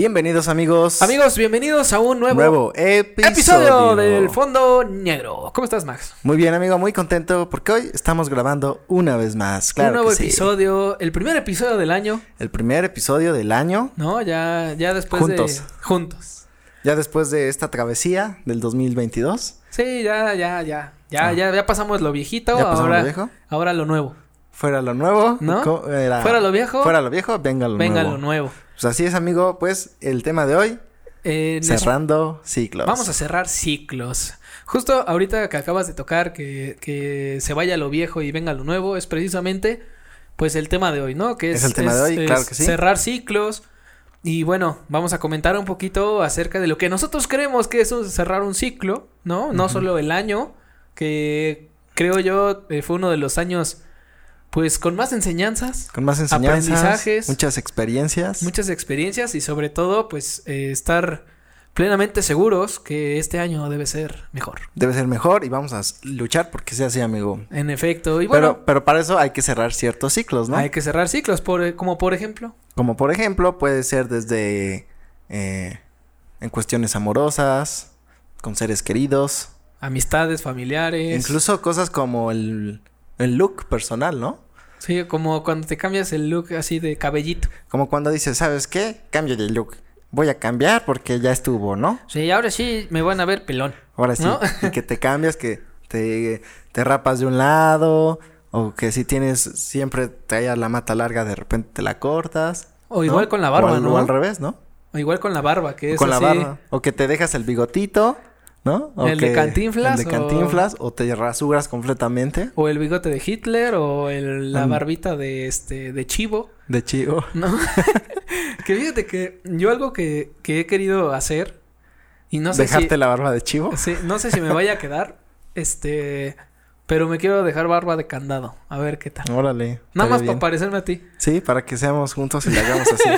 Bienvenidos amigos. Amigos, bienvenidos a un nuevo, nuevo episodio. episodio del Fondo Negro. ¿Cómo estás, Max? Muy bien, amigo, muy contento porque hoy estamos grabando una vez más. Claro un nuevo que sí. episodio, el primer episodio del año, El primer episodio del año. ¿no? Ya, ya después Juntos. de juntos. Ya después de esta travesía del 2022. Sí, ya, ya, ya, ya, Ah. ya, ya pasamos lo viejito, Ya pasamos ahora, lo viejo. ahora lo nuevo. Fuera lo nuevo. ¿No? Fuera lo viejo. Fuera lo viejo, venga lo Venga nuevo. lo nuevo. Pues así es, amigo. Pues el tema de hoy, Eh, les- cerrando ciclos. Vamos a cerrar ciclos. Justo ahorita que acabas de tocar que, que se vaya lo viejo y venga lo nuevo, es precisamente pues el tema de hoy, ¿no? Que es, Es el tema de hoy, claro que sí. Cerrar ciclos. Y bueno, vamos a comentar un poquito acerca de lo que nosotros creemos que es un- cerrar un ciclo, ¿no? No solo el año, que creo yo eh, fue uno de los años pues con más enseñanzas, Con más enseñanzas. aprendizajes. Muchas experiencias. muchas experiencias y sobre todo pues eh, estar plenamente seguros que este año debe ser mejor. Debe ser mejor y vamos a luchar porque sea así, amigo. En efecto, y bueno, pero, pero para eso hay que cerrar ciertos ciclos, ¿no? hay que cerrar ciclos, por, eh, como por ejemplo. Como por ejemplo, puede ser desde eh, en cuestiones amorosas, con seres queridos, Amistades, familiares. incluso cosas como el, el look personal, ¿no? Sí, como cuando te cambias el look así de cabellito. Como cuando dices, ¿sabes qué? Cambio de look. Voy a cambiar porque ya estuvo, ¿no? Sí, ahora sí me van a ver pelón. Ahora sí, ¿No? y que te cambias, que te, te rapas de un lado, o que si tienes siempre traías la mata larga, de repente te la cortas. O igual ¿no? con la O barba, al- ¿no? O al revés, ¿no? O igual con la barba, que es con la barba. O que te dejas el bigotito, ¿no? O ¿El de que- Cantinflas El de o- Cantinflas, o, te rasuras completamente O el bigote de Hitler, o el, la Mm. barbita de este, de chivo. de chivo. ¿No? que fíjate que yo algo que, que he querido hacer. Y no sé Dejarte si. la barba de chivo. Sí, no sé si me vaya a quedar. Este. Pero me quiero dejar barba de candado. A ver qué tal. Órale. Nada más para parecerme a ti. Sí, para que seamos juntos y le hagamos así.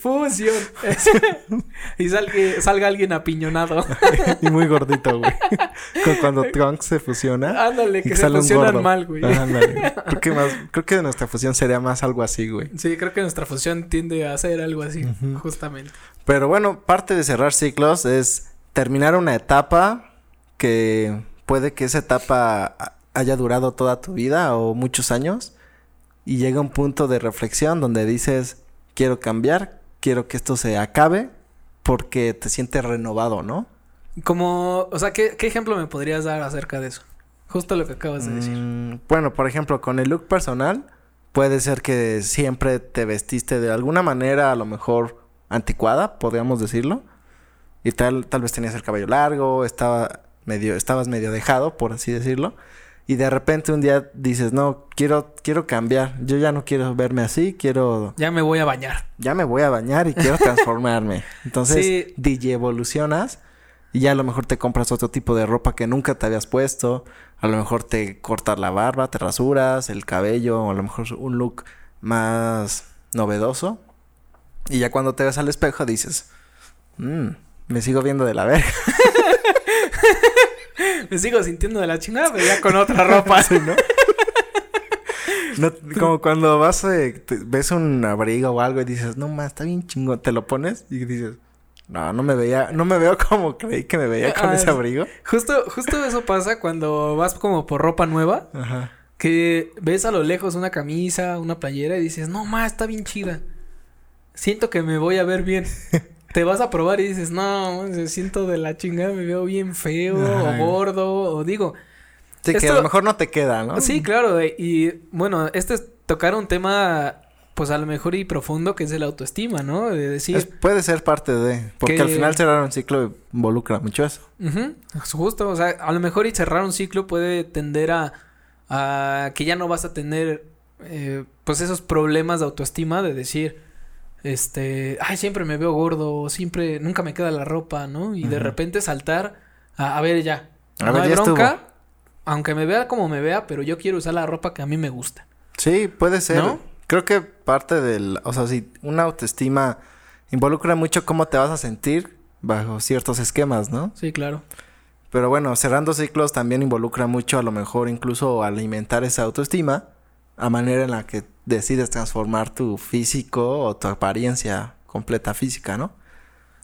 Fusión. y salga, salga alguien apiñonado. y muy gordito, güey. Cuando Trunks se fusiona. Ándale, y que se fusionan mal, güey. Ándale. Creo que más, creo que nuestra fusión sería más algo así, güey. Sí, creo que nuestra fusión tiende a ser algo así, justamente. Pero bueno, parte de cerrar ciclos es terminar una etapa que puede que esa etapa haya durado toda tu vida o muchos años y llega un punto de reflexión donde dices, quiero cambiar, quiero que esto se acabe porque te sientes renovado, ¿no? Como, o sea, ¿qué, qué ejemplo me podrías dar acerca de eso? Justo lo que acabas de decir. Mm, bueno, por ejemplo, con el look personal, puede ser que siempre te vestiste de alguna manera, a lo mejor anticuada, podríamos decirlo. Y tal, tal vez tenías el cabello largo, estaba medio, estabas medio dejado, por así decirlo. Y de repente un día dices, no, quiero, quiero cambiar. Yo ya no quiero verme así, quiero, Ya me voy a bañar. ya me voy a bañar y quiero transformarme. Entonces, Sí. DJ evolucionas y ya a lo mejor te compras otro tipo de ropa que nunca te habías puesto. A lo mejor te cortas la barba, te rasuras, el cabello, o a lo mejor un look más novedoso. Y ya cuando te ves al espejo dices, "Mm, me sigo viendo de la verga. Me sigo sintiendo de la chingada, pero ya con otra ropa. Sí, ¿no? No, como cuando vas, eh, ves un abrigo o algo y dices, no más, está bien chingón, te lo pones y dices, no, no me veía, no me veo como creí que me veía con Ah, ese abrigo. Justo, justo eso pasa cuando vas como por ropa nueva, Ajá. que ves a lo lejos una camisa, una playera y dices, no más, está bien chida. Siento que me voy a ver bien. Te vas a probar y dices, no, me siento de la chingada, me veo bien feo o gordo, o digo, Sí, que a lo mejor no te queda, ¿no? Sí, claro. Y bueno, este es tocar un tema, pues a lo mejor y profundo, que es el autoestima, ¿no? De decir, Es- puede ser parte de, porque Que- al final cerrar un ciclo involucra mucho eso. ujú, es justo, o sea, a lo mejor y cerrar un ciclo puede tender a, a que ya no vas a tener, eh, pues esos problemas de autoestima de decir, este, ay, siempre me veo gordo, siempre, nunca me queda la ropa, ¿no? Y de repente saltar a, a ver ya, A no ver, hay ya estuvo. bronca, aunque me vea como me vea, pero yo quiero usar la ropa que a mí me gusta. Sí, puede ser. ¿No? Creo que parte del, o sea, si una autoestima involucra mucho cómo te vas a sentir bajo ciertos esquemas, ¿no? Sí, claro. Pero bueno, cerrando ciclos también involucra mucho a lo mejor incluso alimentar esa autoestima a manera en la que decides transformar tu físico o tu apariencia completa física, ¿no?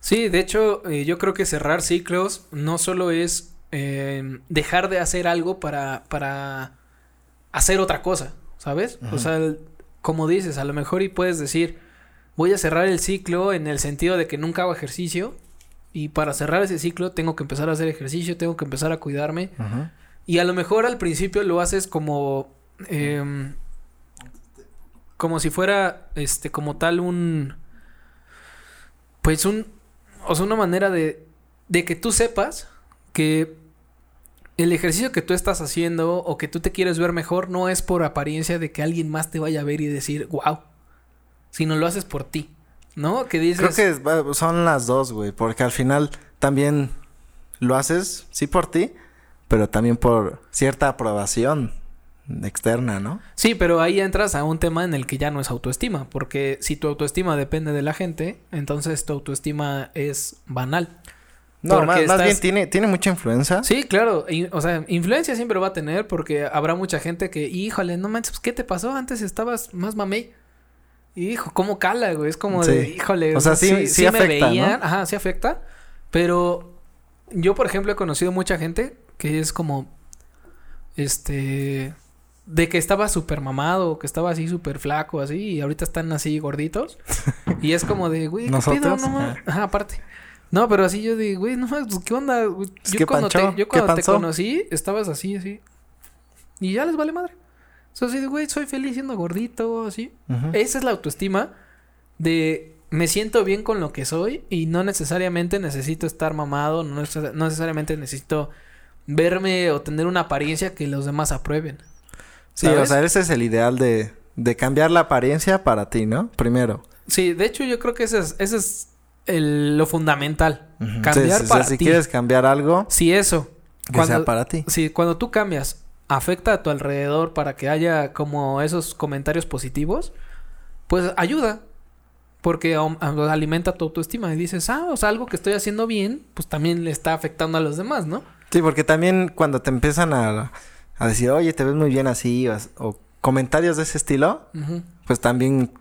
Sí, de hecho, eh, yo creo que cerrar ciclos no solo es eh, dejar de hacer algo para, para hacer otra cosa, ¿sabes? O sea, como dices, a lo mejor y puedes decir, voy a cerrar el ciclo en el sentido de que nunca hago ejercicio y para cerrar ese ciclo tengo que empezar a hacer ejercicio, tengo que empezar a cuidarme. Y a lo mejor al principio lo haces como... Em, como si fuera, este, como tal un... Pues un... O sea, una manera de... De que tú sepas que el ejercicio que tú estás haciendo o que tú te quieres ver mejor no es por apariencia de que alguien más te vaya a ver y decir, wow, sino lo haces por ti, ¿no? Que dices... Creo que son las dos, güey, porque al final también lo haces, sí, por ti, pero también por cierta aprobación externa, ¿no? Sí, pero ahí entras a un tema en el que ya no es autoestima, porque si tu autoestima depende de la gente, entonces tu autoestima es banal. No, más, bien tiene, tiene mucha influencia. Sí, claro. o sea, influencia siempre va a tener porque habrá mucha gente que, híjole, no manches, ¿qué te pasó? Antes estabas más mamey. Hijo, ¿cómo cala, güey? Es como de, híjole. O sea, sí, sí, afecta, ¿no? Ajá, sí afecta. Pero yo, por ejemplo, he conocido mucha gente que es como, este, de que estaba súper mamado, que estaba así súper flaco, así, y ahorita están así gorditos. y es como de, güey, ¿qué pedo? No, Ajá, aparte. No, pero así yo digo, güey, no pues, ¿qué onda? Yo cuando, te, yo cuando te conocí, estabas así, así. Y ya les vale madre. O sea, así de, güey, soy feliz siendo gordito, así. Esa es la autoestima de me siento bien con lo que soy y no necesariamente necesito estar mamado, no, necesariamente necesito verme o tener una apariencia que los demás aprueben. Sí, o sea, ese es el ideal de, de cambiar la apariencia para ti, ¿no? Primero. Sí, de hecho yo creo que ese es, ese es lo fundamental. Cambiar para si quieres cambiar algo. Si eso. Que sea para ti. Si cuando tú cambias, afecta a tu alrededor para que haya como esos comentarios positivos, pues ayuda. Porque alimenta tu autoestima y dices, ah, o sea, algo que estoy haciendo bien, pues también le está afectando a los demás, ¿no? Sí, porque también cuando te empiezan a, a decir, oye, te ves muy bien así, o, comentarios de ese estilo, pues también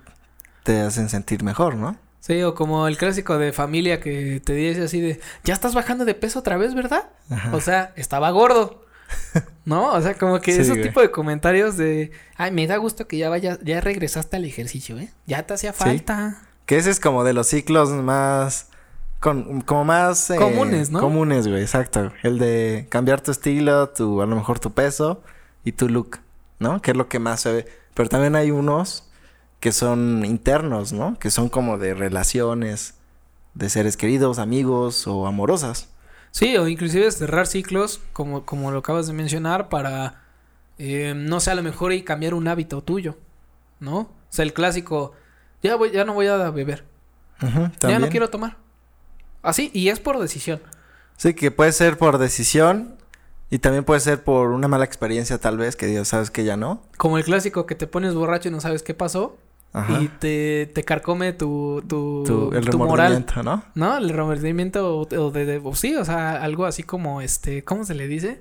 te hacen sentir mejor, ¿no? Sí, o como el clásico de familia que te dice así de, ya estás bajando de peso otra vez, ¿verdad? O sea, estaba gordo. ¿No? O sea, como que ese tipo de comentarios de, ay, me da gusto que ya vaya, ya regresaste al ejercicio, ¿eh? Ya te hacía falta. Que ese es como de los ciclos más, con, como más... Eh, comunes, ¿no? Comunes, güey, exacto. El de cambiar tu estilo, tu, a lo mejor tu peso y tu look, ¿no? Que es lo que más se ve. Pero también hay unos que son internos, ¿no? Que son como de relaciones de seres queridos, amigos o amorosas. Sí, o inclusive cerrar ciclos, como, como lo acabas de mencionar, para, eh, no sé, a lo mejor y cambiar un hábito tuyo, ¿no? O sea, el clásico, ya, voy, ya no voy a beber. ya no quiero tomar. Así, y es por decisión. Sí, que puede ser por decisión y también puede ser por una mala experiencia tal vez, que Dios sabes que ya no. Como el clásico que te pones borracho y no sabes qué pasó y te, te carcome tu, tu, tu, el remordimiento, ¿no? ¿no? El remordimiento o, de, sí, o sea, algo así como este, ¿cómo se le dice?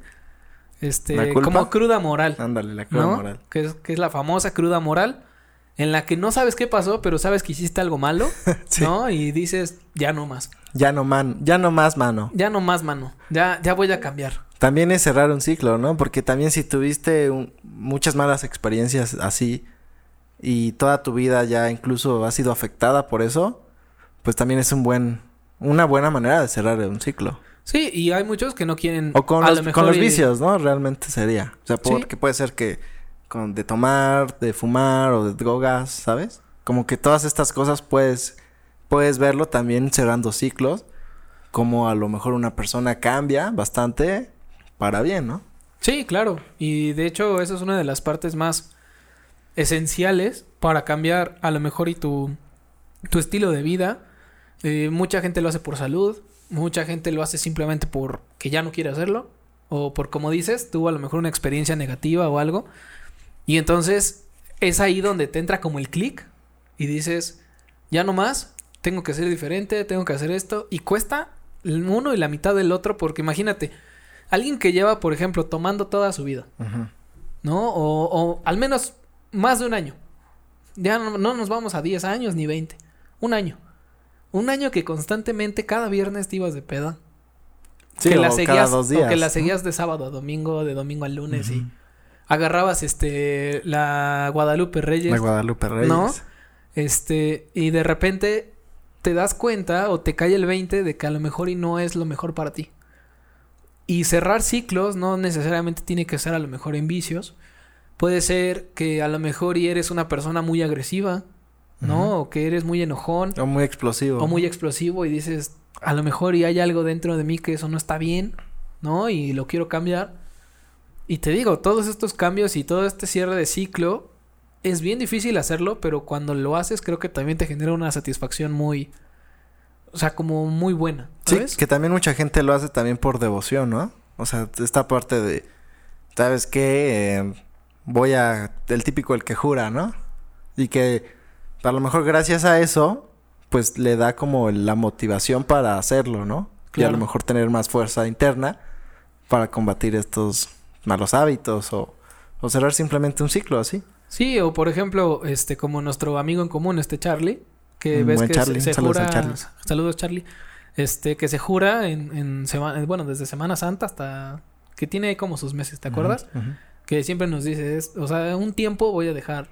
Este, como cruda moral. Ándale, la cruda moral. Que es, que es la famosa cruda moral en la que no sabes qué pasó, pero sabes que hiciste algo malo, ¿no? Y dices, ya no más. Ya no man, ya no más mano. Ya no más mano. Ya ya voy a cambiar. También es cerrar un ciclo, ¿no? Porque también si tuviste muchas malas experiencias así y toda tu vida ya incluso ha sido afectada por eso, pues también es un buen, una buena manera de cerrar un ciclo. Sí, y hay muchos que no quieren... O con, los, con los vicios, ¿no? Realmente sería. O sea, porque puede ser que con de tomar, de fumar o de drogas, ¿sabes? Como que todas estas cosas puedes, puedes verlo también cerrando ciclos. Como a lo mejor una persona cambia bastante para bien, ¿no? Sí, claro. Y de hecho, esa es una de las partes más esenciales para cambiar a lo mejor y tu, tu estilo de vida. Eh, mucha gente lo hace por salud, mucha gente lo hace simplemente por que ya no quiere hacerlo o por como dices, tuvo a lo mejor una experiencia negativa o algo. Y entonces es ahí donde te entra como el clic y dices, ya no más, tengo que ser diferente, tengo que hacer esto y cuesta uno y la mitad del otro porque imagínate, alguien que lleva, por ejemplo, tomando toda su vida, ¿no? O, o al menos más de un año. Ya no, nos vamos a 10 años ni 20. Un año. Un año que constantemente, cada viernes te ibas de peda. Sí, que o la cada seguías, dos o que días, la ¿no? seguías de sábado a domingo, de domingo al lunes y agarrabas este la Guadalupe Reyes, La Guadalupe Reyes. ¿No? este, y de repente te das cuenta o te cae el 20 de que a lo mejor y no es lo mejor para ti. Y cerrar ciclos no necesariamente tiene que ser a lo mejor en vicios. Puede ser que a lo mejor y eres una persona muy agresiva, ¿no? O que eres muy enojón O muy explosivo. o muy explosivo y dices, a lo mejor y hay algo dentro de mí que eso no está bien, ¿no? Y lo quiero cambiar. Y te digo, todos estos cambios y todo este cierre de ciclo es bien difícil hacerlo, pero cuando lo haces creo que también te genera una satisfacción muy, o sea, como muy buena, Sí, que también mucha gente lo hace también por devoción, ¿no? O sea, esta parte de, ¿sabes qué? Eh, voy a, el típico el que jura, ¿no? Y que a lo mejor gracias a eso, pues le da como la motivación para hacerlo, ¿no? Y a lo mejor tener más fuerza interna para combatir estos malos hábitos o, o cerrar simplemente un ciclo así. Sí, o por ejemplo, este, como nuestro amigo en común, este Charlie, que Un ves que Charlie, se, se saludos jura. Charlie. Saludos, Charlie. Este, que se jura en, en semana, bueno, desde Semana Santa hasta que tiene como sus meses, ¿te acuerdas? Que siempre nos dice, es, o sea, un tiempo voy a dejar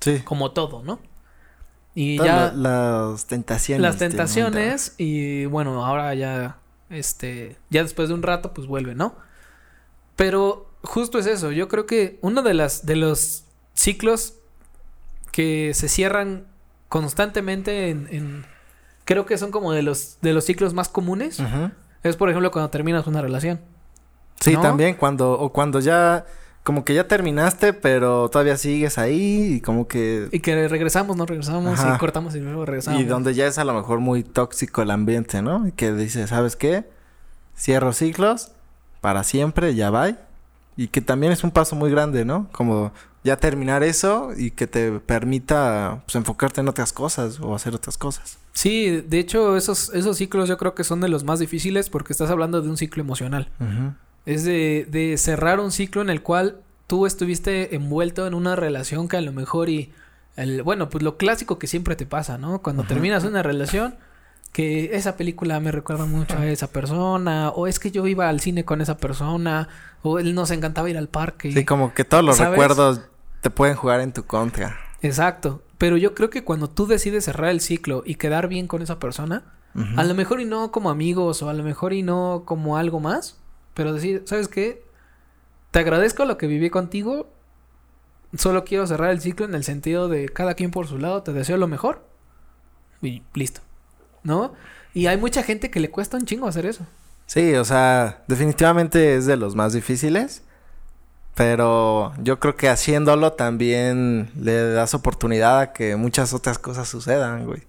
Sí. como todo, ¿no? Y Todas ya la- las tentaciones. las tentaciones y bueno, ahora ya, este, ya después de un rato, pues vuelve, ¿no? Pero justo es eso, yo creo que uno de las, de los ciclos que se cierran constantemente en, en- creo que son como de los, de los ciclos más comunes, es por ejemplo cuando terminas una relación. Sí, ¿No? también cuando, o cuando ya, como que ya terminaste, pero todavía sigues ahí y como que... Y que regresamos, no regresamos, Ajá. y cortamos y luego regresamos. Y donde ya es a lo mejor muy tóxico el ambiente, ¿no? Y que dices, ¿sabes qué? Cierro ciclos para siempre, ya va. Y que también es un paso muy grande, ¿no? Como ya terminar eso y que te permita pues, enfocarte en otras cosas o hacer otras cosas. Sí, de hecho, esos, esos ciclos yo creo que son de los más difíciles porque estás hablando de un ciclo emocional. Es de, de cerrar un ciclo en el cual tú estuviste envuelto en una relación que a lo mejor y... El, bueno, pues lo clásico que siempre te pasa, ¿no? Cuando terminas una relación, que esa película me recuerda mucho a esa persona, o es que yo iba al cine con esa persona, o él nos encantaba ir al parque. Sí, como que todos los ¿Sabes? recuerdos te pueden jugar en tu contra. Exacto. Pero yo creo que cuando tú decides cerrar el ciclo y quedar bien con esa persona, a lo mejor y no como amigos, o a lo mejor y no como algo más, pero decir, ¿sabes qué? Te agradezco lo que viví contigo. Solo quiero cerrar el ciclo en el sentido de cada quien por su lado, te deseo lo mejor. Y listo. ¿No? Y hay mucha gente que le cuesta un chingo hacer eso. Sí, o sea, definitivamente es de los más difíciles. Pero yo creo que haciéndolo también le das oportunidad a que muchas otras cosas sucedan, güey.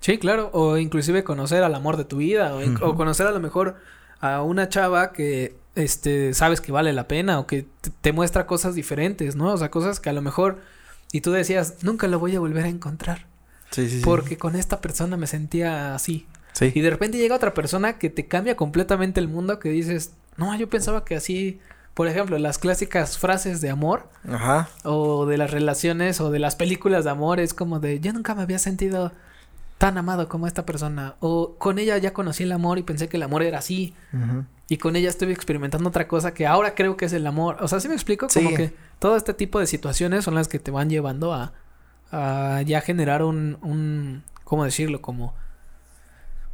Sí, claro. O inclusive conocer al amor de tu vida. O, conocer a lo mejor a una chava que este sabes que vale la pena. O que te, muestra cosas diferentes, ¿no? O sea, cosas que a lo mejor. Y tú decías, nunca lo voy a volver a encontrar. Sí, sí, sí. Porque con esta persona me sentía así. Sí. Y de repente llega otra persona que te cambia completamente el mundo. Que dices, no, yo pensaba que así. Por ejemplo, las clásicas frases de amor. Ajá. O de las relaciones. O de las películas de amor. Es como de, yo nunca me había sentido tan amado como esta persona. O con ella ya conocí el amor y pensé que el amor era así. Y con ella estuve experimentando otra cosa que ahora creo que es el amor. O sea, ¿sí me explico? Como Sí. que todo este tipo de situaciones son las que te van llevando a, a ya generar un, un, ¿cómo decirlo? Como,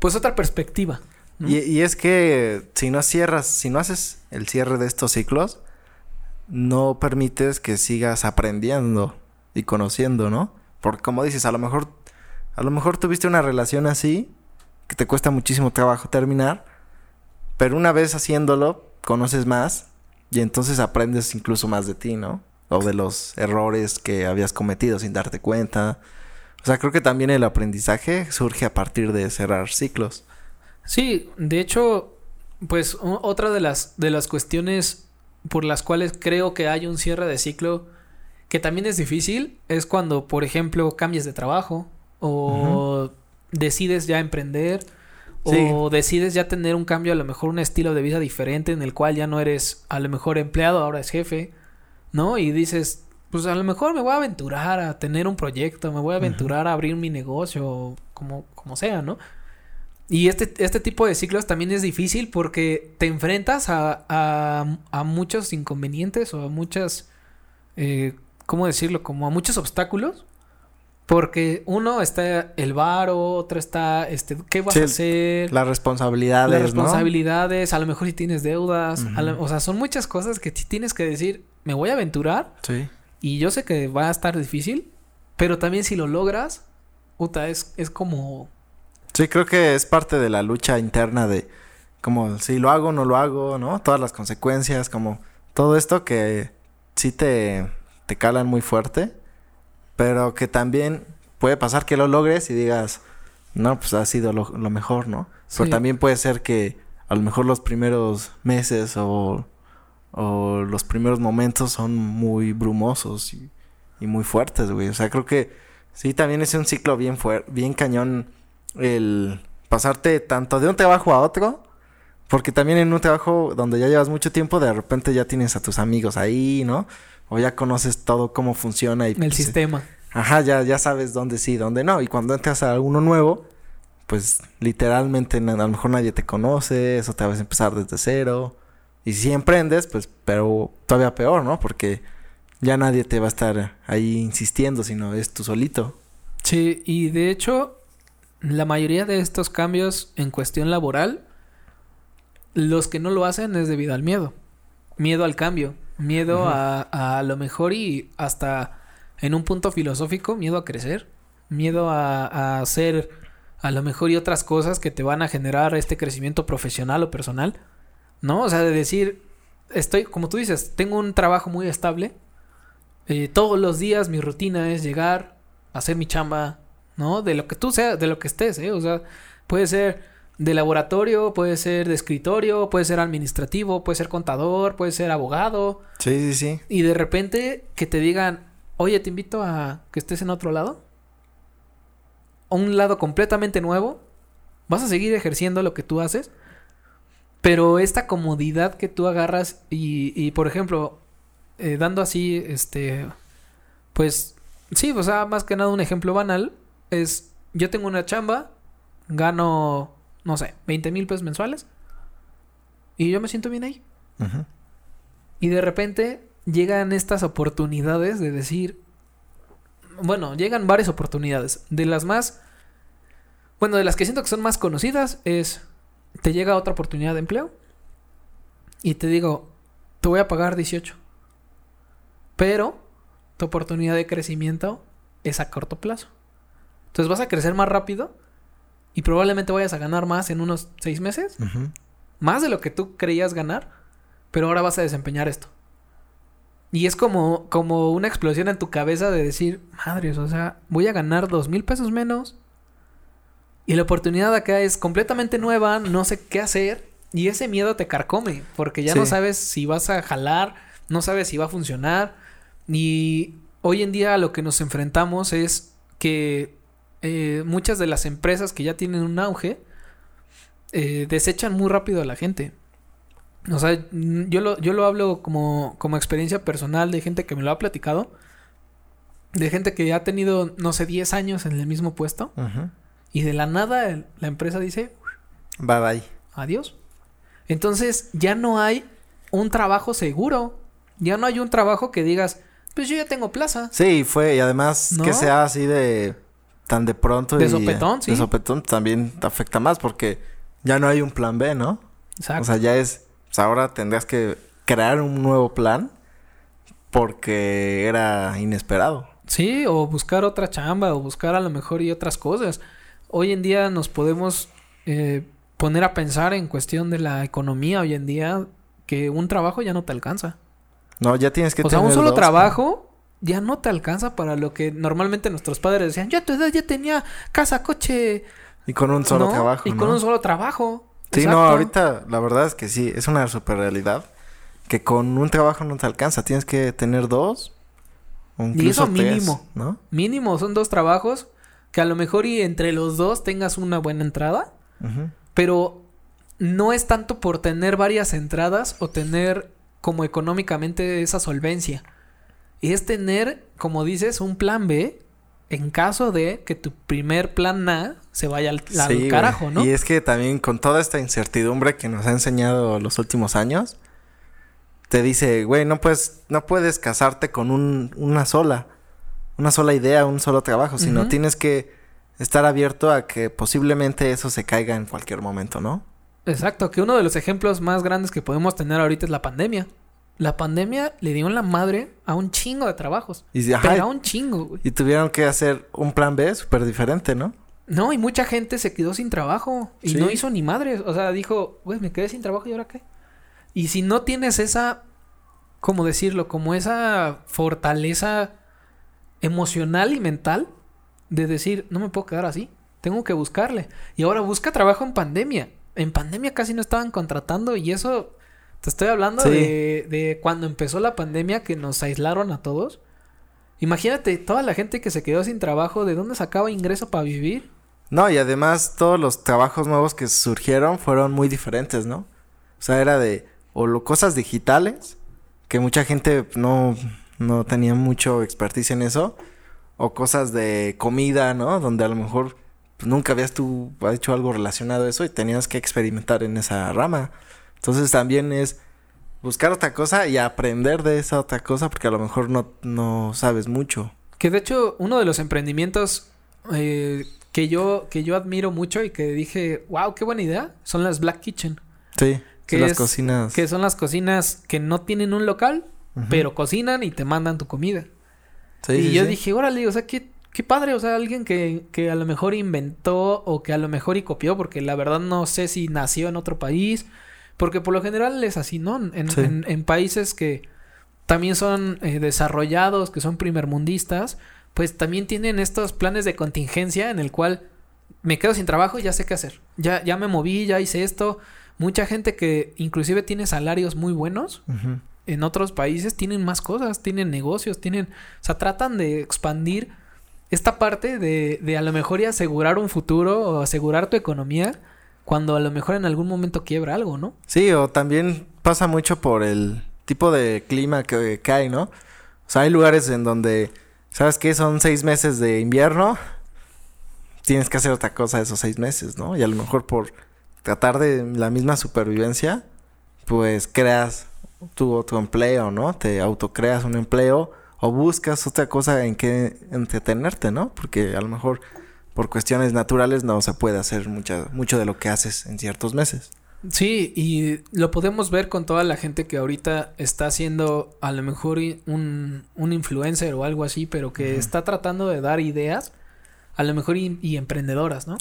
pues otra perspectiva. Y, y es que si no cierras, si no haces el cierre de estos ciclos, no permites que sigas aprendiendo y conociendo, ¿no? Porque como dices, a lo mejor, a lo mejor tuviste una relación así, que te cuesta muchísimo trabajo terminar, pero una vez haciéndolo, conoces más y entonces aprendes incluso más de ti, ¿no? O de los errores que habías cometido sin darte cuenta. O sea, creo que también el aprendizaje surge a partir de cerrar ciclos. Sí, de hecho, pues otra de las, de las cuestiones por las cuales creo que hay un cierre de ciclo que también es difícil es cuando, por ejemplo, cambias de trabajo o decides ya emprender o decides ya tener un cambio, a lo mejor un estilo de vida diferente en el cual ya no eres a lo mejor empleado, ahora es jefe, ¿no? Y dices, pues a lo mejor me voy a aventurar a tener un proyecto, me voy a aventurar a abrir mi negocio, como, como sea, ¿no? Y este, este tipo de ciclos también es difícil porque te enfrentas a, a, a muchos inconvenientes o a muchas, eh, ¿cómo decirlo? Como a muchos obstáculos. Porque uno está el varo, otro está, este, ¿qué vas Sí, a hacer? Las responsabilidades, Las ¿no? responsabilidades, a lo mejor si tienes deudas, a o sea, son muchas cosas que tienes que decir, me voy a aventurar Sí. y yo sé que va a estar difícil, pero también si lo logras, puta, es, es como... Sí, creo que es parte de la lucha interna de como si lo hago o no lo hago, ¿no? Todas las consecuencias, como todo esto que sí te, te calan muy fuerte, pero que también puede pasar que lo logres y digas, no, pues ha sido lo, lo mejor, ¿no? Pero también puede ser que a lo mejor los primeros meses o, o los primeros momentos son muy brumosos y, y muy fuertes, güey. O sea, creo que sí, también es un ciclo bien fuerte, bien cañón el pasarte tanto de un trabajo a otro. Porque también en un trabajo donde ya llevas mucho tiempo, de repente ya tienes a tus amigos ahí, ¿no? O ya conoces todo cómo funciona y El pues, sistema. Ajá, ya, ya sabes dónde sí, dónde no. Y cuando entras a uno nuevo, pues literalmente a lo mejor nadie te conoce, eso te vas a empezar desde cero. Y si emprendes, pues, pero todavía peor, ¿no? Porque ya nadie te va a estar ahí insistiendo, sino es tú solito. Sí, y de hecho, la mayoría de estos cambios en cuestión laboral, los que no lo hacen es debido al miedo. Miedo al cambio, miedo a, a lo mejor y hasta en un punto filosófico, miedo a crecer, miedo a, a hacer a lo mejor y otras cosas que te van a generar este crecimiento profesional o personal, ¿no? O sea, de decir, estoy, como tú dices, tengo un trabajo muy estable, eh, todos los días mi rutina es llegar, hacer mi chamba, ¿no? De lo que tú seas, de lo que estés, ¿eh? O sea, puede ser de laboratorio, puede ser de escritorio, puede ser administrativo, puede ser contador, puede ser abogado. Sí, sí, sí. Y de repente que te digan, oye, te invito a que estés en otro lado. A un lado completamente nuevo. Vas a seguir ejerciendo lo que tú haces. Pero esta comodidad que tú agarras y, y por ejemplo, eh, dando así, este, pues, sí, o sea, más que nada un ejemplo banal es, yo tengo una chamba, gano, no sé, 20 mil pesos mensuales y yo me siento bien ahí. Y de repente llegan estas oportunidades de decir, bueno, llegan varias oportunidades. De las más, bueno, de las que siento que son más conocidas es, te llega otra oportunidad de empleo y te digo, te voy a pagar 18. Pero tu oportunidad de crecimiento es a corto plazo. Entonces vas a crecer más rápido y probablemente vayas a ganar más en unos seis meses más de lo que tú creías ganar, pero ahora vas a desempeñar esto. Y es como, como una explosión en tu cabeza de decir, madres, o sea, voy a ganar dos mil pesos menos. Y la oportunidad acá es completamente nueva, no sé qué hacer. Y ese miedo te carcome, porque ya no sabes si vas a jalar, no sabes si va a funcionar. Y hoy en día a lo que nos enfrentamos es que eh, muchas de las empresas que ya tienen un auge, eh, desechan muy rápido a la gente. O sea, mm, yo lo, yo lo hablo como, como experiencia personal de gente que me lo ha platicado. De gente que ha tenido, no sé, 10 años en el mismo puesto. Y de la nada la empresa dice, Bye bye. adiós. Entonces ya no hay un trabajo seguro. Ya no hay un trabajo que digas, pues yo ya tengo plaza. Sí, fue, y además ¿No? que sea así de tan de pronto De y sopetón, sí. de sopetón también te afecta más porque ya no hay un plan B, ¿no? Exacto. O sea, ya es, pues ahora tendrías que crear un nuevo plan porque era inesperado. Sí, o buscar otra chamba, o buscar a lo mejor y otras cosas. Hoy en día nos podemos eh, poner a pensar en cuestión de la economía hoy en día que un trabajo ya no te alcanza. No, ya tienes que O sea, un tener solo dos, trabajo ya no te alcanza para lo que normalmente nuestros padres decían. Yo a tu edad ya tenía casa, coche. Y con un solo ¿no? trabajo. Y con un solo trabajo. Sí, no, ahorita la verdad es que sí, es una super realidad. Que con un trabajo no te alcanza, tienes que tener dos. O incluso eso tres, mínimo. ¿no? Mínimo son dos trabajos que a lo mejor y entre los dos tengas una buena entrada. Pero no es tanto por tener varias entradas o tener como económicamente esa solvencia. Es tener, como dices, un plan B en caso de que tu primer plan A se vaya al, al carajo, ¿no? Y es que también con toda esta incertidumbre que nos ha enseñado los últimos años, te dice, güey, no puedes, no puedes casarte con un, una sola, una sola idea, un solo trabajo, sino tienes que estar abierto a que posiblemente eso se caiga en cualquier momento, ¿no? Exacto, que uno de los ejemplos más grandes que podemos tener ahorita es la pandemia. La pandemia le dio en la madre a un chingo de trabajos. Y, pero a un chingo, güey. Y tuvieron que hacer un plan B súper diferente, ¿no? No, y mucha gente se quedó sin trabajo. Y no hizo ni madre. O sea, dijo, güey, me quedé sin trabajo y ahora qué. Y si no tienes esa, ¿cómo decirlo? Como esa fortaleza emocional y mental de decir, no me puedo quedar así. Tengo que buscarle. Y ahora busca trabajo en pandemia. En pandemia casi no estaban contratando y eso te estoy hablando de, de cuando empezó la pandemia que nos aislaron a todos. Imagínate toda la gente que se quedó sin trabajo, ¿de dónde sacaba ingreso para vivir? No, y además todos los trabajos nuevos que surgieron fueron muy diferentes, ¿no? O sea, era de o lo, cosas digitales, que mucha gente no, no tenía mucho expertise en eso, o cosas de comida, ¿no? Donde a lo mejor pues, nunca habías tú hecho algo relacionado a eso y tenías que experimentar en esa rama. Entonces también es buscar otra cosa y aprender de esa otra cosa porque a lo mejor no, no sabes mucho. Que de hecho uno de los emprendimientos eh, que, yo, que yo admiro mucho y que dije, wow, qué buena idea, son las Black Kitchen. Sí, que las cocinas. Que son las cocinas que no tienen un local, pero cocinan y te mandan tu comida. Sí, y yo dije, órale, o sea, qué, qué padre, o sea, alguien que, que a lo mejor inventó o que a lo mejor y copió, porque la verdad no sé si nació en otro país porque por lo general es así, ¿no? En, en, países que también son eh, desarrollados, que son primermundistas, pues también tienen estos planes de contingencia en el cual me quedo sin trabajo y ya sé qué hacer. Ya, ya me moví, ya hice esto. Mucha gente que inclusive tiene salarios muy buenos en otros países tienen más cosas, tienen negocios, tienen... O sea, tratan de expandir esta parte de, de a lo mejor y asegurar un futuro o asegurar tu economía cuando a lo mejor en algún momento quiebra algo, ¿no? Sí, o también pasa mucho por el tipo de clima que cae, ¿no? O sea, hay lugares en donde, ¿sabes qué? Son seis meses de invierno, tienes que hacer otra cosa esos seis meses, ¿no? Y a lo mejor por tratar de la misma supervivencia, pues creas tu, tu empleo, ¿no? Te autocreas un empleo o buscas otra cosa en que entretenerte, ¿no? Porque a lo mejor por cuestiones naturales no se puede hacer mucha, mucho de lo que haces en ciertos meses. Sí, y lo podemos ver con toda la gente que ahorita está haciendo a lo mejor un, un influencer o algo así, pero que está tratando de dar ideas, a lo mejor y, emprendedoras, ¿no?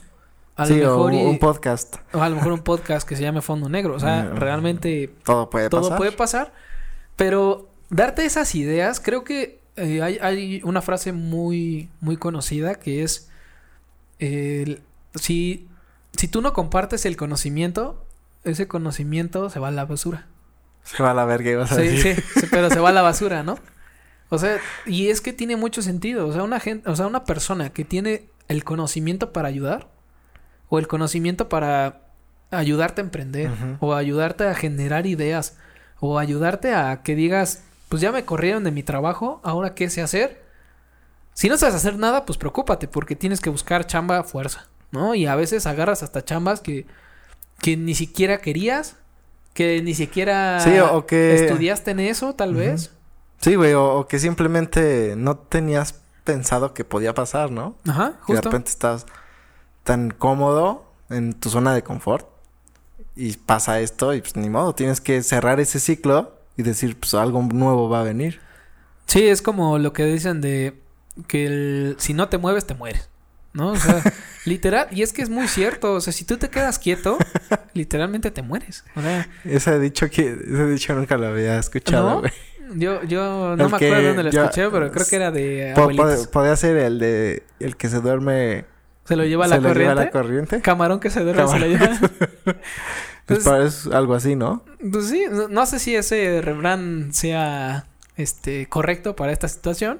A sí, lo mejor o un podcast. O a lo mejor un podcast que se llame Fondo Negro. O sea, realmente... Todo puede pasar. Todo puede pasar. Pero darte esas ideas, creo que eh, hay, hay una frase muy, muy conocida que es si, si tú no compartes el conocimiento, ese conocimiento se va a la basura. Se va a la verga, ibas a decir. Sí, sí, pero se va a la basura, ¿no? O sea, y es que tiene mucho sentido. O sea, una gente, o sea, una persona que tiene el conocimiento para ayudar, o el conocimiento para ayudarte a emprender, o ayudarte a generar ideas, o ayudarte a que digas, pues ya me corrieron de mi trabajo, ahora qué sé hacer, si no sabes hacer nada, pues preocúpate porque tienes que buscar chamba a fuerza, ¿no? Y a veces agarras hasta chambas que, que ni siquiera querías, que ni siquiera sí, o que... estudiaste en eso, tal vez. Sí, güey, o, que simplemente no tenías pensado que podía pasar, ¿no? Ajá, justo. de repente estás tan cómodo en tu zona de confort y pasa esto y pues ni modo, tienes que cerrar ese ciclo y decir, pues algo nuevo va a venir. Sí, es como lo que dicen de que el, si no te mueves, te mueres. ¿No? O sea, literal. Y es que es muy cierto. O sea, si tú te quedas quieto, literalmente te mueres. O sea, ese dicho que, ese dicho nunca lo había escuchado, güey. Yo, yo no me acuerdo dónde lo escuché, pero creo que era de podía ser el de el que se duerme. Se lo lleva a la, se corriente. Lo lleva la corriente. Camarón que se duerme se lo lleva. pues parece algo así, ¿no? Pues sí, no, no sé si ese refrán sea este correcto para esta situación.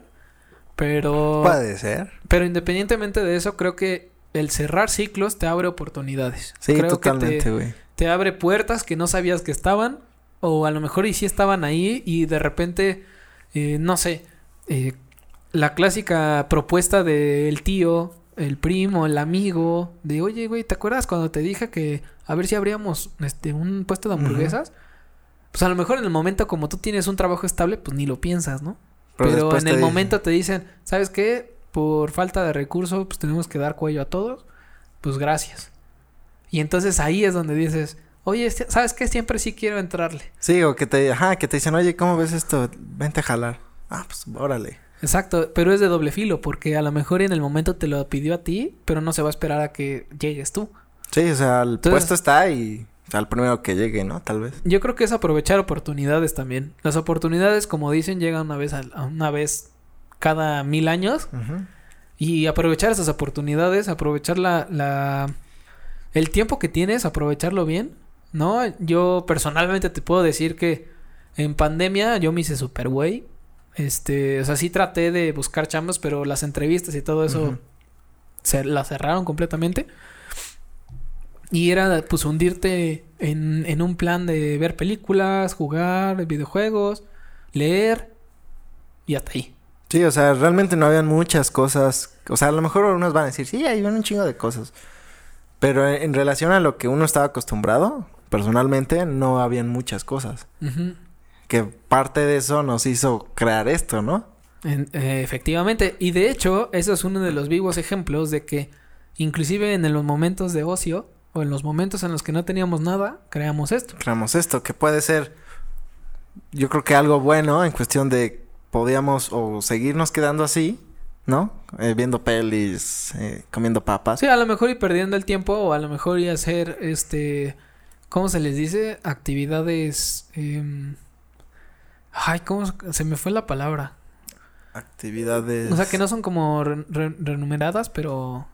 Pero. Puede ser. Pero independientemente de eso, creo que el cerrar ciclos te abre oportunidades. Sí, creo totalmente, güey. Te, abre puertas que no sabías que estaban. O a lo mejor y sí estaban ahí y de repente, eh, no sé, eh, la clásica propuesta del tío, el primo, el amigo, de oye, güey, ¿te acuerdas cuando te dije que a ver si abríamos este un puesto de hamburguesas? Pues a lo mejor en el momento, como tú tienes un trabajo estable, pues ni lo piensas, ¿no? Pero en el dicen- momento te dicen, ¿sabes qué? Por falta de recursos, pues tenemos que dar cuello a todos. Pues gracias. Y entonces ahí es donde dices, oye, este- ¿sabes qué? Siempre sí quiero entrarle. Sí, o que te, ajá, que te dicen, oye, ¿cómo ves esto? Vente a jalar. Ah, pues órale. Exacto, pero es de doble filo, porque a lo mejor en el momento te lo pidió a ti, pero no se va a esperar a que llegues tú. Sí, o sea, el Entonces- puesto está y al primero que llegue, ¿no? Tal vez. Yo creo que es aprovechar oportunidades también. Las oportunidades, como dicen, llegan una vez a una vez cada mil años. Y aprovechar esas oportunidades, aprovechar la, la el tiempo que tienes, aprovecharlo bien, ¿no? Yo personalmente te puedo decir que en pandemia yo me hice super güey. Este, o sea, sí traté de buscar chambas, pero las entrevistas y todo eso se las cerraron completamente. Y era pues hundirte en, en un plan de ver películas, jugar videojuegos, leer y hasta ahí. Sí, o sea, realmente no habían muchas cosas. O sea, a lo mejor unos van a decir, sí, hay un chingo de cosas. Pero en, en relación a lo que uno estaba acostumbrado, personalmente, no habían muchas cosas. Que parte de eso nos hizo crear esto, ¿no? En- eh, efectivamente. Y de hecho, eso es uno de los vivos ejemplos de que inclusive en los momentos de ocio o en los momentos en los que no teníamos nada, creamos esto. Creamos esto, que puede ser, yo creo que algo bueno en cuestión de podíamos o seguirnos quedando así, ¿no? Eh, viendo pelis, eh, comiendo papas. Sí, a lo mejor y perdiendo el tiempo o a lo mejor y hacer este, ¿cómo se les dice? Actividades... em, Ay, ¿cómo se- se me fue la palabra? Actividades O sea, que no son como re- re- renumeradas, pero...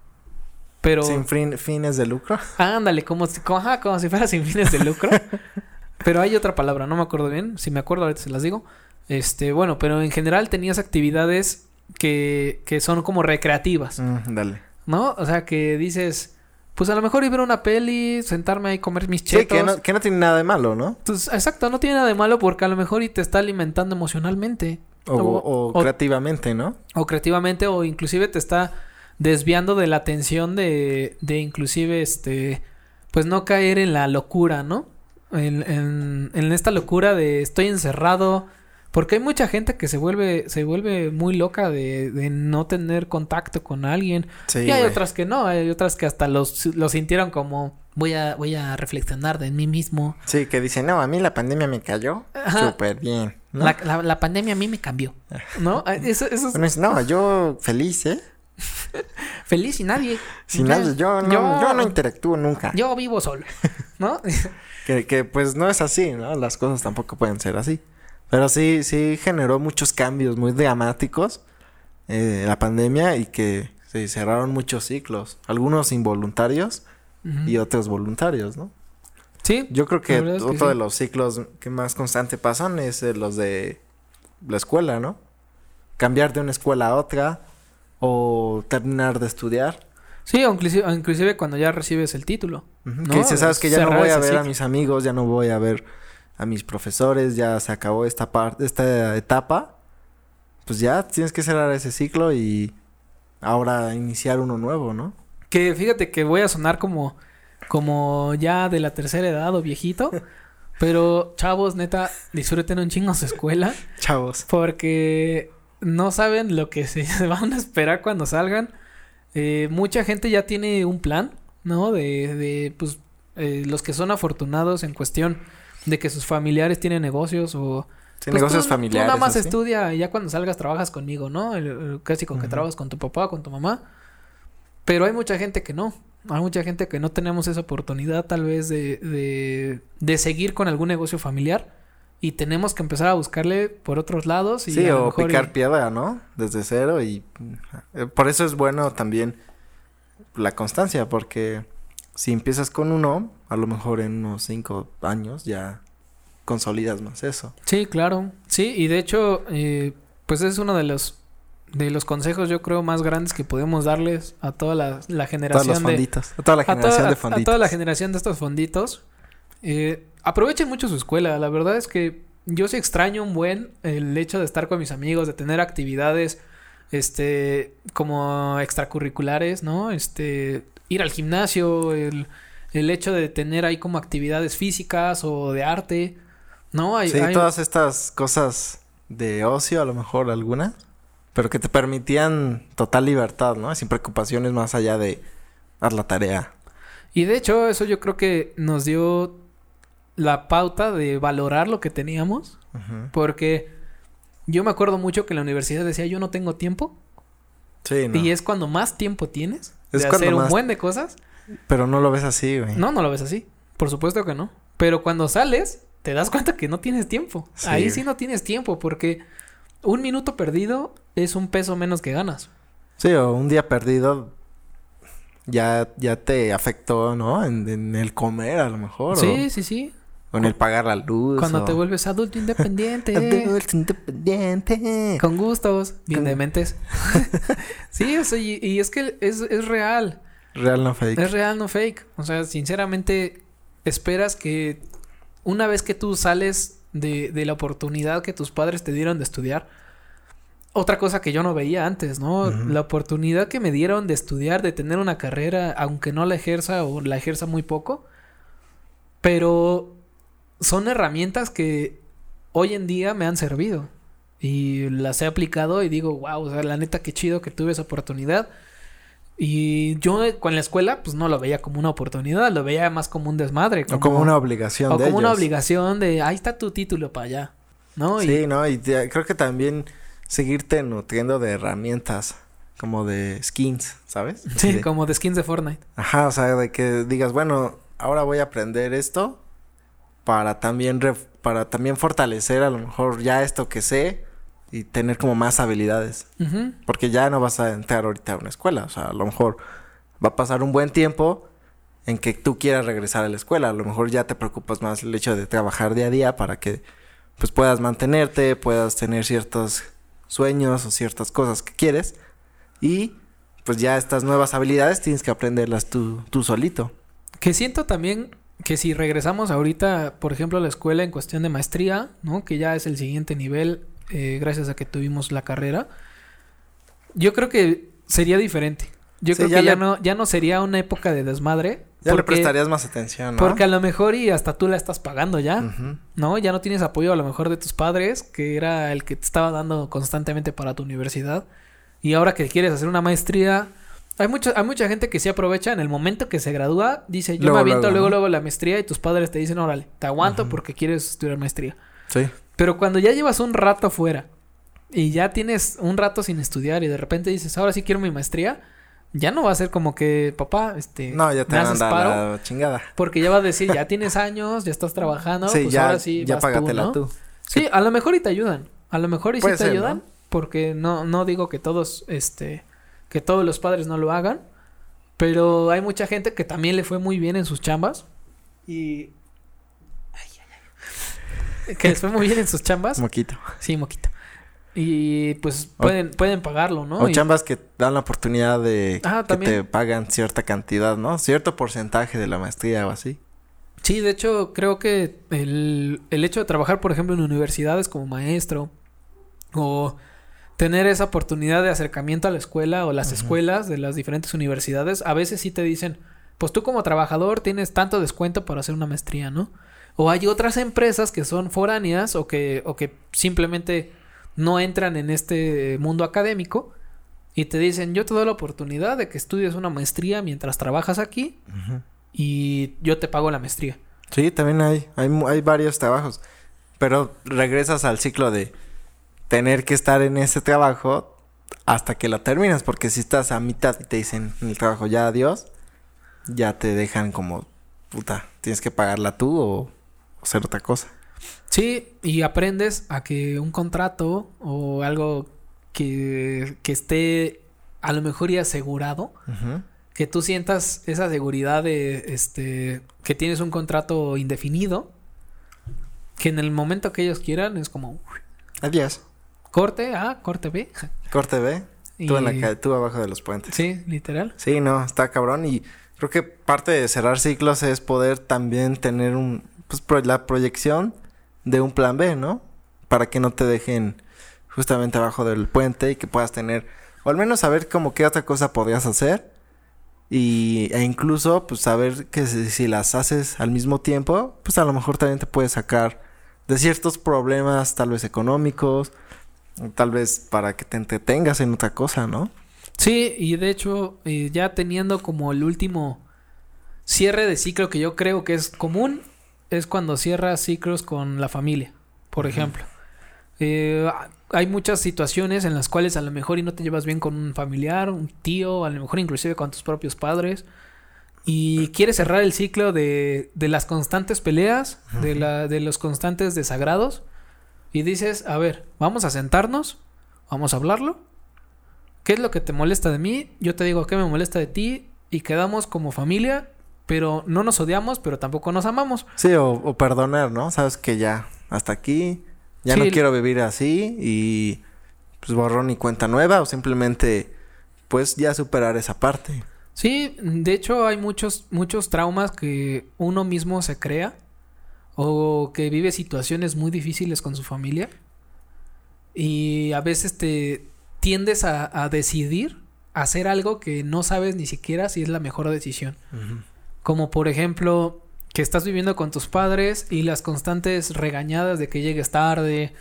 Pero... sin fin- fines de lucro. Ándale, como si, como, ajá, como si fuera sin fines de lucro. pero hay otra palabra, no me acuerdo bien. Si me acuerdo, ahorita se las digo. Este, bueno, pero en general tenías actividades que, que son como recreativas, Mm, dale. ¿no? O sea, que dices, pues a lo mejor ir a ver una peli, sentarme ahí, comer mis Sí, chetos. que no, que no tiene nada de malo, ¿no? Pues, exacto, no tiene nada de malo porque a lo mejor y te está alimentando emocionalmente. O, O- o o- creativamente, ¿no? o creativamente o inclusive te está desviando de la atención de, de inclusive este pues no caer en la locura, ¿no? En, en, en esta locura de estoy encerrado. Porque hay mucha gente que se vuelve, se vuelve muy loca de, de no tener contacto con alguien. Sí, y hay otras que no, hay otras que hasta los, los sintieron como voy a, voy a reflexionar de mí mismo. Sí, que dicen, no, a mí la pandemia me cayó súper bien. ¿no? La, la, la pandemia a mí me cambió. ¿No? Eso, eso es Bueno, es, no, yo feliz, ¿eh? feliz y nadie. Sin nadie, yo no, yo... no interactúo nunca. Yo vivo solo, ¿no? Que, que pues no es así, ¿no? Las cosas tampoco pueden ser así. Pero sí, sí generó muchos cambios muy dramáticos eh, la pandemia y que se cerraron muchos ciclos. Algunos involuntarios y otros voluntarios, ¿no? Sí, Yo creo que otro sí. de los ciclos que más constante pasan es eh, los de la escuela, ¿no? Cambiar de una escuela a otra o terminar de estudiar. sí, inclusive, inclusive cuando ya recibes el título. No, que dices, sabes que ya no voy a ver a mis amigos, ya no voy a ver a mis profesores, ya se acabó esta parte, esta etapa. Pues ya tienes que cerrar ese ciclo y ahora iniciar uno nuevo, ¿no? Que fíjate que voy a sonar como, como ya de la tercera edad o viejito. pero chavos, neta, disfruten un chingo su escuela. Chavos. Porque no saben lo que se van a esperar cuando salgan. Eh, mucha gente ya tiene un plan, ¿no? De, de pues, eh, los que son afortunados en cuestión de que sus familiares tienen negocios o... Sí, Pues negocios tú- familiares. Tú nada más estudia y ya cuando salgas trabajas conmigo, ¿no? El- el- casi con que trabajas con tu papá, con tu mamá. Pero hay mucha gente que no. Hay mucha gente que no tenemos esa oportunidad tal vez de, de, de seguir con algún negocio familiar. Y tenemos que empezar a buscarle por otros lados. Y Sí, a o picar y- piedra, ¿no? Desde cero y... eh, Por eso es bueno también la constancia, porque si empiezas con uno, a lo mejor en unos cinco años ya consolidas más eso. Sí, claro. Sí, y de hecho, eh, pues es uno de los de los consejos yo creo más grandes que podemos darles a toda la, la Todos generación los de fonditos. A toda la a, toda- generación a- de a fonditos. toda la generación de estos fonditos. Eh, aprovechen mucho su escuela. La verdad es que yo sí extraño un buen el hecho de estar con mis amigos, de tener actividades este, como extracurriculares, ¿no? Este, ir al gimnasio, el, el hecho de tener ahí como actividades físicas o de arte, ¿no? Hay, sí, hay- todas estas cosas de ocio, a lo mejor algunas, pero que te permitían total libertad, ¿no? Sin preocupaciones más allá de dar la tarea. Y de hecho, eso yo creo que nos dio la pauta de valorar lo que teníamos. Porque yo me acuerdo mucho que en la universidad decía yo no tengo tiempo. Sí, no. Y es cuando más tiempo tienes de Es cuando hacer un buen de cosas. Pero no lo ves así, güey. No, no lo ves así. Por supuesto que no. Pero cuando sales, te das cuenta que no tienes tiempo. Sí, Ahí sí no tienes tiempo porque un minuto perdido es un peso menos que ganas. Sí, o un día perdido ya, ya te afectó, ¿no? En, en el comer, a lo mejor. Sí, sí, sí. En el pagar la luz. Cuando o- te vuelves adulto independiente. Adulto independiente. Con gustos, bien Con- dementes. sí, o sea, y, y es que es, es real. Real no fake. Es real, no fake. O sea, sinceramente, esperas que una vez que tú sales de, de la oportunidad que tus padres te dieron de estudiar, otra cosa que yo no veía antes, ¿no? La oportunidad que me dieron de estudiar, de tener una carrera, aunque no la ejerza o la ejerza muy poco, pero son herramientas que hoy en día me han servido y las he aplicado y digo, wow, o sea, la neta, qué chido que tuve esa oportunidad. Y yo con la escuela, pues no lo veía como una oportunidad, lo veía más como un desmadre. O como una obligación o de como una obligación de, ahí está tu título para allá, ¿no? Y- Sí, ¿no? Y te- creo que también seguirte nutriendo de herramientas. Como de skins, ¿sabes? sí, De- como de skins de Fortnite. Ajá, o sea, de que digas, bueno, ahora voy a aprender esto para también para también fortalecer a lo mejor ya esto que sé y tener como más habilidades, porque ya no vas a entrar ahorita a una escuela, o sea, a lo mejor va a pasar un buen tiempo en que tú quieras regresar a la escuela, a lo mejor ya te preocupas más el hecho de trabajar día a día para que pues puedas mantenerte, puedas tener ciertos sueños o ciertas cosas que quieres. Y pues ya estas nuevas habilidades tienes que aprenderlas tú, tú solito. Que siento también que si regresamos ahorita, por ejemplo, a la escuela en cuestión de maestría, ¿no? Que ya es el siguiente nivel, eh, gracias a que tuvimos la carrera. Yo creo que sería diferente. Yo Sí, creo ya que ya no, ya no sería una época de desmadre. Ya le prestarías más atención, ¿no? Porque a lo mejor y hasta tú la estás pagando ya. ¿no? Ya no tienes apoyo a lo mejor de tus padres, que era el que te estaba dando constantemente para tu universidad. Y ahora que quieres hacer una maestría, hay mucha, hay mucha gente que se aprovecha en el momento que se gradúa, dice, yo Luego, me aviento luego, luego, ¿no? luego la maestría y tus padres te dicen, órale, te aguanto porque quieres estudiar maestría. Sí. Pero cuando ya llevas un rato afuera y ya tienes un rato sin estudiar y de repente dices, ahora sí quiero mi maestría, ya no va a ser como que, papá, este, No, ya te me haces dar paro. la chingada. Porque ya va a decir, ya tienes años, ya estás trabajando, sí, pues ya, ahora sí ya vas tú, págatela ¿no? tú. Sí, a lo mejor y te ayudan. A lo mejor y sí te ser, ayudan. ¿no? Porque no, no digo que todos, este, que todos los padres no lo hagan. Pero hay mucha gente que también le fue muy bien en sus chambas. Y. Ay, ay, ay. Que les fue muy bien en sus chambas. Moquito. Sí, moquito. Y pues O- pueden, pueden pagarlo, ¿no? O Y- chambas que dan la oportunidad de Ah, que también. te pagan cierta cantidad, ¿no? Cierto porcentaje de la maestría o así. Sí, de hecho, creo que el, el hecho de trabajar, por ejemplo, en universidades como maestro o tener esa oportunidad de acercamiento a la escuela o las escuelas de las diferentes universidades, a veces sí te dicen, pues tú como trabajador tienes tanto descuento para hacer una maestría, ¿no? O hay otras empresas que son foráneas o que, o que simplemente no entran en este mundo académico y te dicen, yo te doy la oportunidad de que estudies una maestría mientras trabajas aquí y yo te pago la maestría. Sí, también hay, hay, hay varios trabajos. Pero regresas al ciclo de tener que estar en ese trabajo hasta que lo terminas. Porque si estás a mitad y te dicen en el trabajo ya adiós, ya te dejan como, puta, tienes que pagarla tú o, hacer otra cosa. Sí, y aprendes a que un contrato o algo que, que esté a lo mejor y asegurado, que tú sientas esa seguridad de este que tienes un contrato indefinido, que en el momento que ellos quieran es como Adiós. Corte A, corte B. Corte B. Tú, en la tú abajo de los puentes. Sí, literal. Sí, no, está cabrón y creo que parte de cerrar ciclos es poder también tener un, pues pro- la proyección de un plan B, ¿no? Para que no te dejen justamente abajo del puente y que puedas tener, o al menos saber como qué otra cosa podrías hacer y, e incluso pues saber que si, si, las haces al mismo tiempo, pues a lo mejor también te puedes sacar de ciertos problemas tal vez económicos, tal vez para que te entretengas en otra cosa, ¿no? Sí, y de hecho eh, ya teniendo como el último cierre de ciclo que yo creo que es común, es cuando cierras ciclos con la familia, por ejemplo. Eh, hay muchas situaciones en las cuales a lo mejor y no te llevas bien con un familiar, un tío, a lo mejor inclusive con tus propios padres. Y quieres cerrar el ciclo de, de las constantes peleas, de, la, de los constantes desagrados. Y dices, a ver, vamos a sentarnos, vamos a hablarlo. ¿Qué es lo que te molesta de mí? Yo te digo qué me molesta de ti. Y quedamos como familia, pero no nos odiamos, pero tampoco nos amamos. Sí, o, o perdonar, ¿no? Sabes que ya, hasta aquí, ya sí, no quiero vivir así y pues borrón y cuenta nueva o simplemente pues ya superar esa parte. Sí, de hecho hay muchos muchos traumas que uno mismo se crea o que vive situaciones muy difíciles con su familia y a veces te tiendes a, a decidir hacer algo que no sabes ni siquiera si es la mejor decisión. Uh -huh. Como por ejemplo, que estás viviendo con tus padres y las constantes regañadas de que llegues tarde,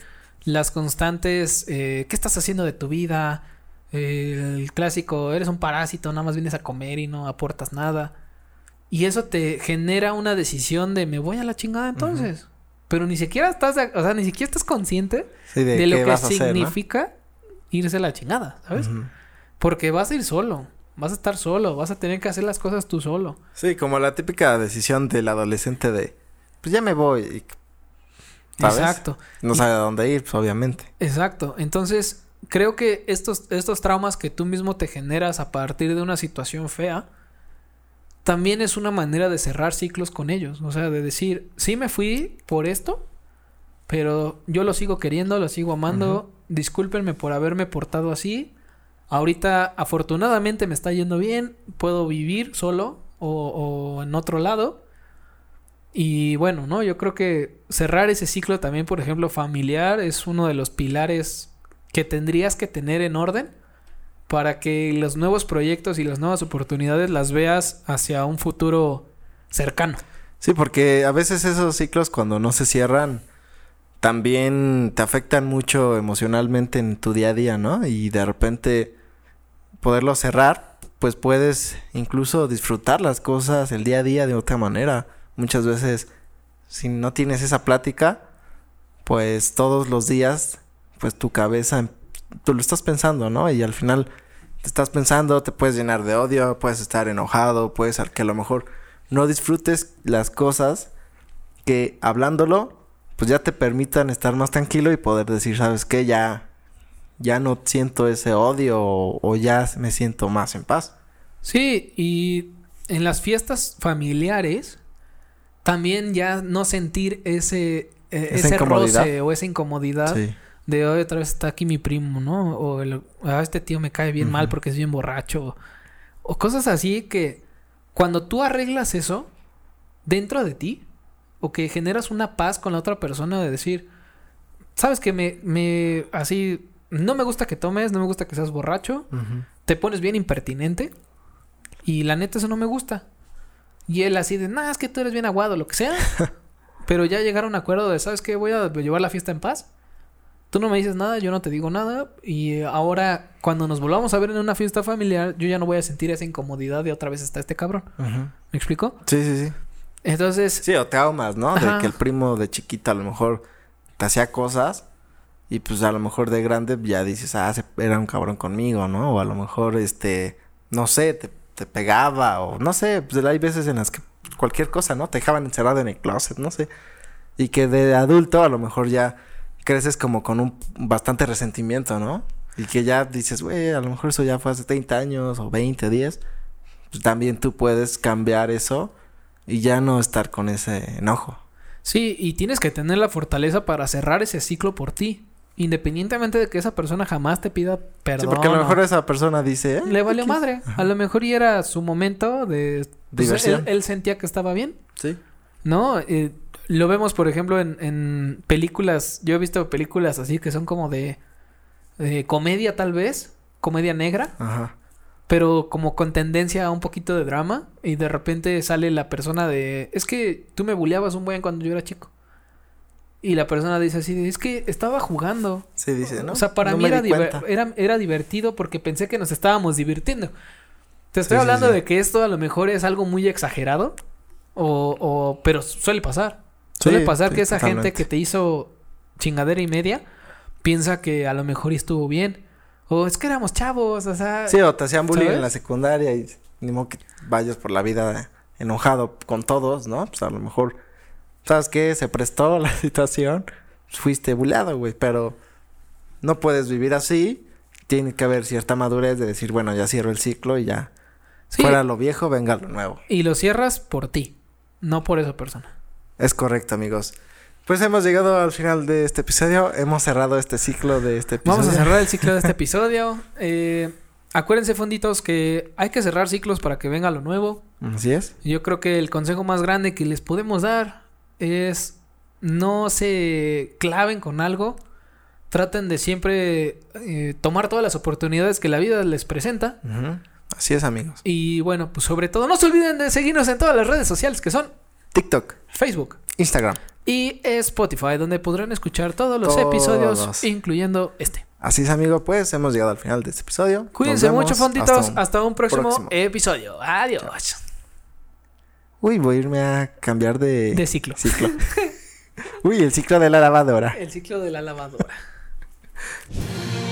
las constantes, eh, ¿qué estás haciendo de tu vida? El clásico, eres un parásito, nada más vienes a comer y no aportas nada. Y eso te genera una decisión de me voy a la chingada entonces. Uh -huh. Pero ni siquiera estás, o sea, ni siquiera estás consciente sí, de, de lo que significa hacer, ¿no? irse a la chingada, ¿sabes? Uh -huh. Porque vas a ir solo. Vas a estar solo, vas a tener que hacer las cosas tú solo. Sí, como la típica decisión del adolescente de, pues ya me voy. ¿sabes? Exacto. No sabe a dónde ir, pues obviamente. Exacto. Entonces, creo que estos, estos traumas que tú mismo te generas a partir de una situación fea, también es una manera de cerrar ciclos con ellos. O sea, de decir, sí me fui por esto, pero yo lo sigo queriendo, lo sigo amando. Uh -huh. Discúlpenme por haberme portado así Ahorita, afortunadamente, me está yendo bien. Puedo vivir solo o, o, en otro lado. Y bueno, ¿no? Yo creo que cerrar ese ciclo también, por ejemplo, familiar, es uno de los pilares que tendrías que tener en orden para que los nuevos proyectos y las nuevas oportunidades las veas hacia un futuro cercano. Sí, porque a veces esos ciclos cuando no se cierran también te afectan mucho emocionalmente en tu día a día, ¿no? Y de repente poderlo cerrar, pues puedes incluso disfrutar las cosas el día a día de otra manera. Muchas veces, si no tienes esa plática, pues todos los días, pues tu cabeza, tú lo estás pensando, ¿no? Y al final te estás pensando, te puedes llenar de odio, puedes estar enojado, puedes que a lo mejor no disfrutes las cosas que hablándolo pues ya te permitan estar más tranquilo y poder decir, ¿sabes qué? Ya, ya no siento ese odio o, o, ya me siento más en paz. Sí, y en las fiestas familiares también ya no sentir ese, eh, ese roce o esa incomodidad sí. De hoy otra vez está aquí mi primo, ¿no? O el, ah, este tío me cae bien uh -huh. mal porque es bien borracho. O, o cosas así que cuando tú arreglas eso dentro de ti, o que generas una paz con la otra persona de decir, sabes que me, me, así, no me gusta que tomes, no me gusta que seas borracho, uh -huh. te pones bien impertinente y la neta eso no me gusta. Y él así de, nada, es que tú eres bien aguado, lo que sea. Pero ya llegaron a un acuerdo de, ¿sabes qué? Voy a llevar la fiesta en paz. Tú no me dices nada, yo no te digo nada. Y ahora, cuando nos volvamos a ver en una fiesta familiar, yo ya no voy a sentir esa incomodidad de otra vez está este cabrón. Uh -huh. ¿Me explico? Sí, sí, sí. Entonces. Sí, o traumas, ¿no? Ajá. De que el primo de chiquita a lo mejor te hacía cosas. Y pues a lo mejor de grande ya dices, ah, era un cabrón conmigo, ¿no? O a lo mejor, este, no sé, te, te pegaba. O no sé, pues hay veces en las que cualquier cosa, ¿no? Te dejaban encerrado en el closet, no sé. Y que de adulto a lo mejor ya creces como con un bastante resentimiento, ¿no? Y que ya dices, güey, a lo mejor eso ya fue hace 30 años o 20, 10. Pues también tú puedes cambiar eso y ya no estar con ese enojo. Sí, y tienes que tener la fortaleza para cerrar ese ciclo por ti. Independientemente de que esa persona jamás te pida perdón. Sí, porque a lo mejor esa persona dice... Eh, Le valió madre. Ajá. A lo mejor y era su momento de... Pues, Diversión. Él, él, sentía que estaba bien. Sí. ¿No? Eh, lo vemos, por ejemplo, en, en películas... Yo he visto películas así que son como de... comedia tal vez, comedia negra, Ajá. pero como con tendencia a un poquito de drama y de repente sale la persona de, es que tú me bulleabas un buen cuando yo era chico. Y la persona dice así, es que estaba jugando. Sí, dice, ¿no? O sea, para No mí era, diver- era, era divertido porque pensé que nos estábamos divirtiendo. Te estoy Sí, sí, hablando sí. de que esto a lo mejor es algo muy exagerado. O, o pero suele pasar. Suele Sí, pasar sí, que esa gente que te hizo chingadera y media piensa que a lo mejor estuvo bien. O es que éramos chavos, o sea. Sí, o te hacían bullying ¿Sabes? en la secundaria y ni modo que vayas por la vida enojado con todos, ¿no? Pues a lo mejor, ¿sabes qué? Se prestó la situación, fuiste bulleado, güey, pero no puedes vivir así. Tiene que haber cierta madurez de decir, bueno, ya cierro el ciclo y ya. Sí, Fuera lo viejo, venga lo nuevo. Y lo cierras por ti, no por esa persona. Es correcto, amigos. Pues hemos llegado al final de este episodio. Hemos cerrado este ciclo de este episodio. Vamos a cerrar el ciclo de este episodio. Eh, acuérdense, fonditos, que hay que cerrar ciclos para que venga lo nuevo. Así es. Yo creo que el consejo más grande que les podemos dar es no se claven con algo. Traten de siempre eh, tomar todas las oportunidades que la vida les presenta. Así es, amigos. Y bueno, pues sobre todo, no se olviden de seguirnos en todas las redes sociales que son TikTok, Facebook Instagram. y Spotify, donde podrán escuchar todos los Todos. episodios, incluyendo este. Así es, amigo. Pues hemos llegado al final de este episodio. Cuídense mucho, fonditos. Hasta un un, próximo, próximo. episodio. Adiós. Uy, voy a irme a cambiar de, De ciclo. ciclo. Uy, el ciclo de la lavadora. El ciclo de la lavadora.